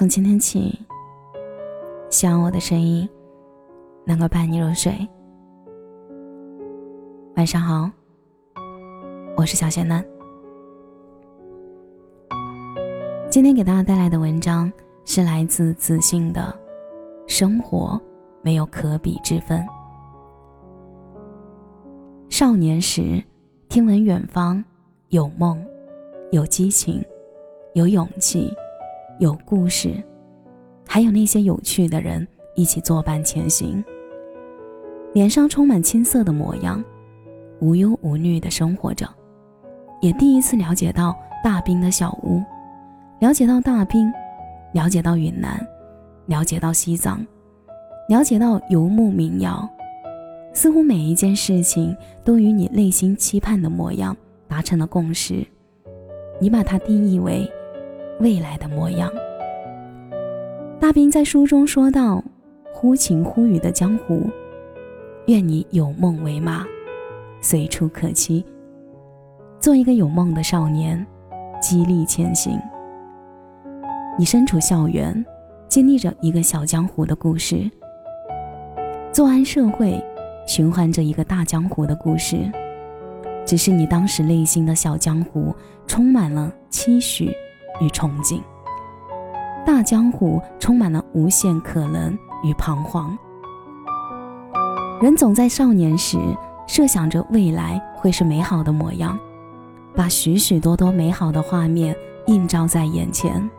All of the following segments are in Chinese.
从今天起，希望我的声音能够伴你入睡。晚上好，我是小贤男。今天给大家带来的文章是来自自信的《生活没有可比之分》。少年时，听闻远方有梦，有激情，有勇气。有故事，还有那些有趣的人一起作伴前行，脸上充满青涩的模样，无忧无虑的生活着。也第一次了解到大兵的小屋，了解到大兵，了解到云南，了解到西藏，了解到游牧民谣。似乎每一件事情都与你内心期盼的模样达成了共识。你把它定义为。未来的模样。大兵在书中说道：“忽晴忽雨的江湖，愿你有梦为马，随处可栖。做一个有梦的少年，激励前行。你身处校园，经历着一个小江湖的故事；作安社会，循环着一个大江湖的故事。只是你当时内心的小江湖，充满了期许。”与憧憬，大江湖充满了无限可能与彷徨。人总在少年时设想着未来会是美好的模样，把许许多多美好的画面映照在眼前，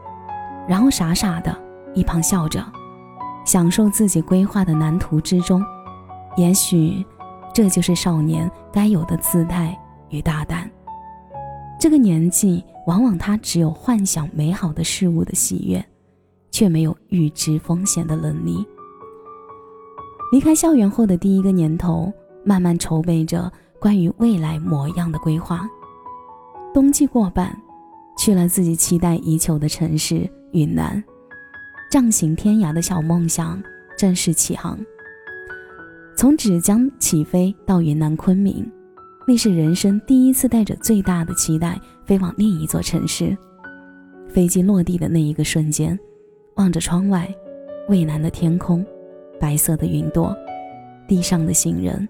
然后傻傻的一旁笑着，享受自己规划的蓝图之中。也许，这就是少年该有的姿态与大胆。这个年纪。往往他只有幻想美好的事物的喜悦，却没有预知风险的能力。离开校园后的第一个年头，慢慢筹备着关于未来模样的规划。冬季过半，去了自己期待已久的城市云南，仗行天涯的小梦想正式起航。从芷江起飞到云南昆明。那是人生第一次带着最大的期待飞往另一座城市。飞机落地的那一个瞬间，望着窗外，蔚蓝的天空，白色的云朵，地上的行人，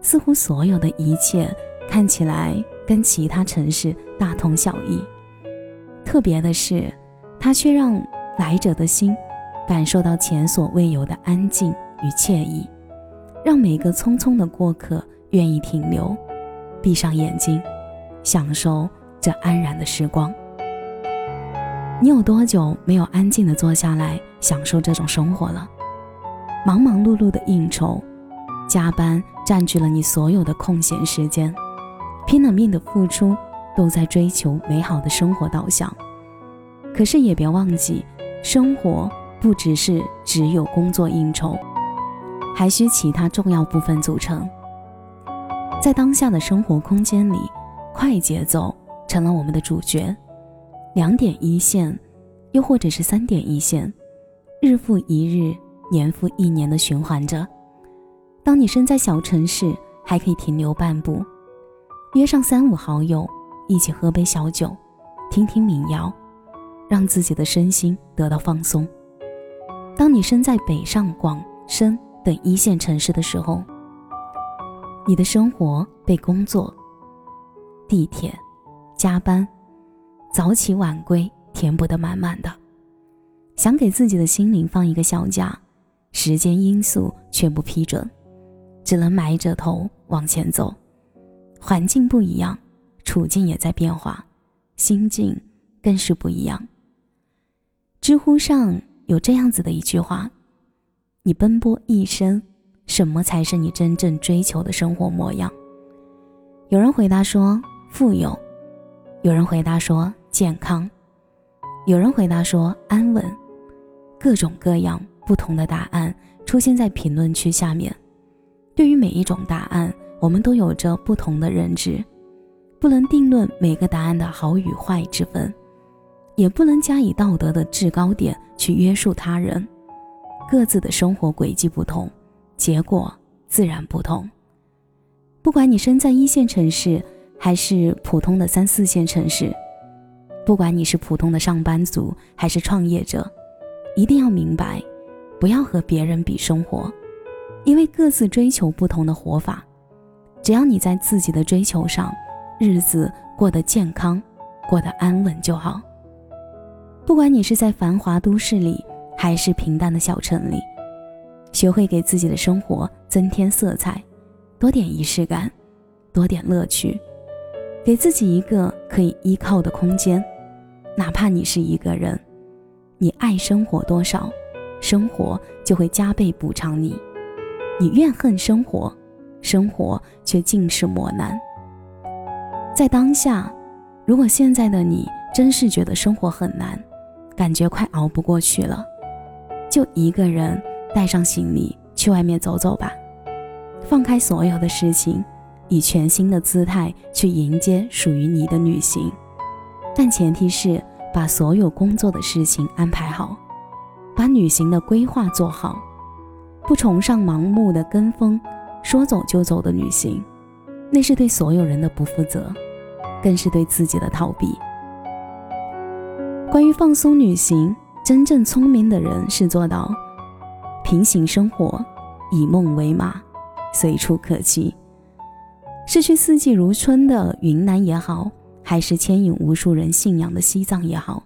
似乎所有的一切看起来跟其他城市大同小异。特别的是，它却让来者的心感受到前所未有的安静与惬意，让每个匆匆的过客。愿意停留，闭上眼睛，享受这安然的时光。你有多久没有安静的坐下来享受这种生活了？忙忙碌碌的应酬，加班占据了你所有的空闲时间，拼了命的付出，都在追求美好的生活导向。可是也别忘记，生活不只是只有工作应酬，还需其他重要部分组成。在当下的生活空间里，快节奏成了我们的主角，两点一线，又或者是三点一线，日复一日，年复一年的循环着。当你身在小城市，还可以停留半步，约上三五好友一起喝杯小酒，听听民谣，让自己的身心得到放松。当你身在北上广深等一线城市的时候，你的生活被工作、地铁、加班、早起晚归填补得满满的，想给自己的心灵放一个小假，时间因素却不批准，只能埋着头往前走。环境不一样，处境也在变化，心境更是不一样。知乎上有这样子的一句话：“你奔波一生。”什么才是你真正追求的生活模样？有人回答说富有，有人回答说健康，有人回答说安稳，各种各样不同的答案出现在评论区下面。对于每一种答案，我们都有着不同的认知，不能定论每个答案的好与坏之分，也不能加以道德的制高点去约束他人。各自的生活轨迹不同。结果自然不同。不管你身在一线城市，还是普通的三四线城市，不管你是普通的上班族还是创业者，一定要明白，不要和别人比生活，因为各自追求不同的活法。只要你在自己的追求上，日子过得健康，过得安稳就好。不管你是在繁华都市里，还是平淡的小城里，学会给自己的生活增添色彩，多点仪式感，多点乐趣，给自己一个可以依靠的空间。哪怕你是一个人，你爱生活多少，生活就会加倍补偿你；你怨恨生活，生活却尽是磨难。在当下，如果现在的你真是觉得生活很难，感觉快熬不过去了。就一个人带上行李去外面走走吧，放开所有的事情，以全新的姿态去迎接属于你的旅行。但前提是把所有工作的事情安排好，把旅行的规划做好，不崇尚盲目的跟风，说走就走的旅行，那是对所有人的不负责，更是对自己的逃避。关于放松旅行。真正聪明的人是做到平行生活，以梦为马，随处可栖。是去四季如春的云南也好，还是牵引无数人信仰的西藏也好，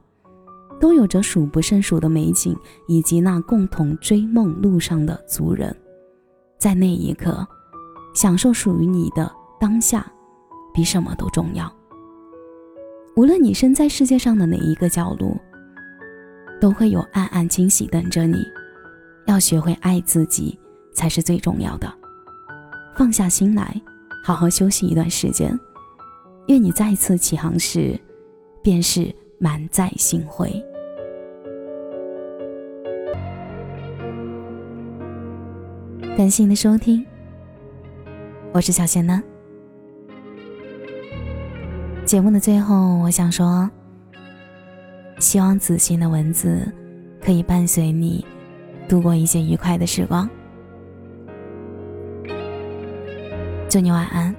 都有着数不胜数的美景，以及那共同追梦路上的族人。在那一刻，享受属于你的当下，比什么都重要。无论你身在世界上的哪一个角落。都会有暗暗惊喜等着你，要学会爱自己才是最重要的。放下心来，好好休息一段时间。愿你再次起航时，便是满载星辉。感谢你的收听，我是小贤呢。节目的最后，我想说。希望子欣的文字可以伴随你度过一些愉快的时光。祝你晚安，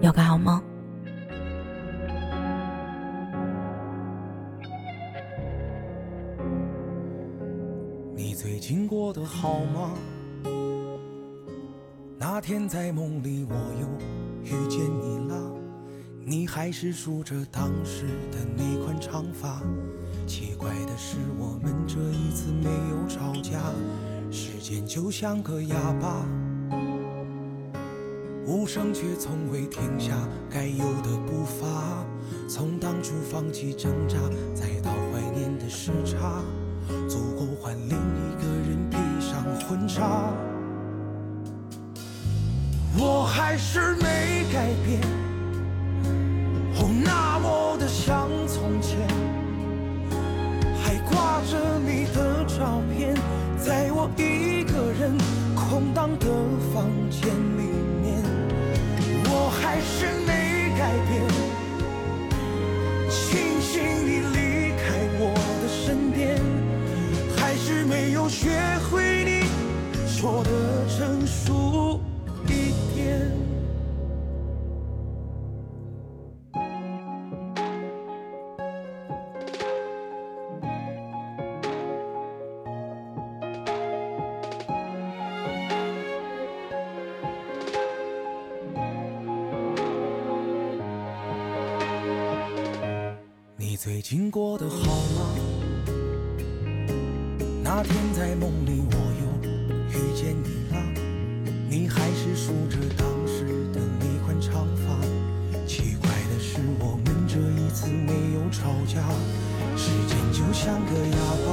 有个好梦。你最近过得好吗？那天在梦里，我又遇见你了。你还是梳着当时的那款长发，奇怪的是我们这一次没有吵架，时间就像个哑巴，无声却从未停下该有的步伐。从当初放弃挣扎，再到怀念的时差，足够换另一个人披上婚纱。我还是没改变。空荡的房间里面，我还是没改变，庆幸你离开我的身边，还是没有学会你说的成熟。近过得好吗？那天在梦里，我又遇见你了。你还是梳着当时的那款长发。奇怪的是，我们这一次没有吵架。时间就像个哑巴，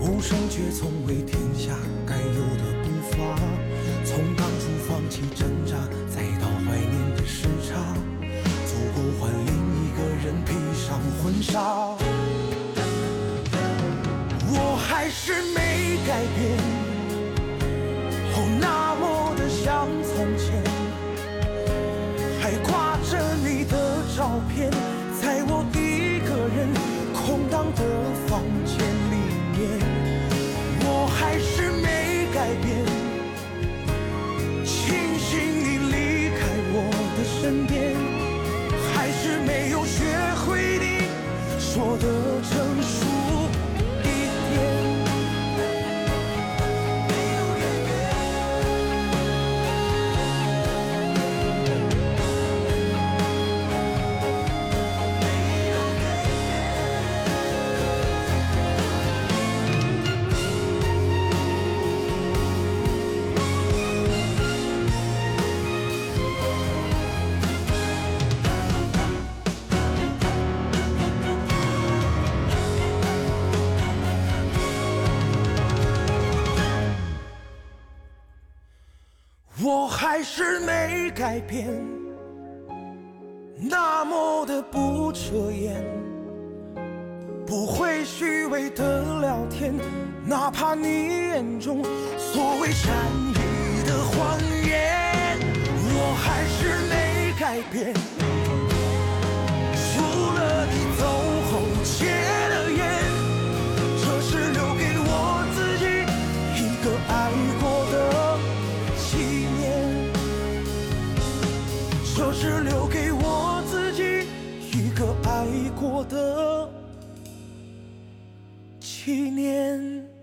无声却从未停下该有的步伐。从当初放弃挣扎，再到怀是没改变，哦，那么的像从前，还挂着你的照片，在我一个人空荡的房间里面，我还是没改变，庆幸你离开我的身边，还是没。有学会你说的还是没改变，那么的不遮掩，不会虚伪的聊天，哪怕你眼中所谓善意的谎言，几年？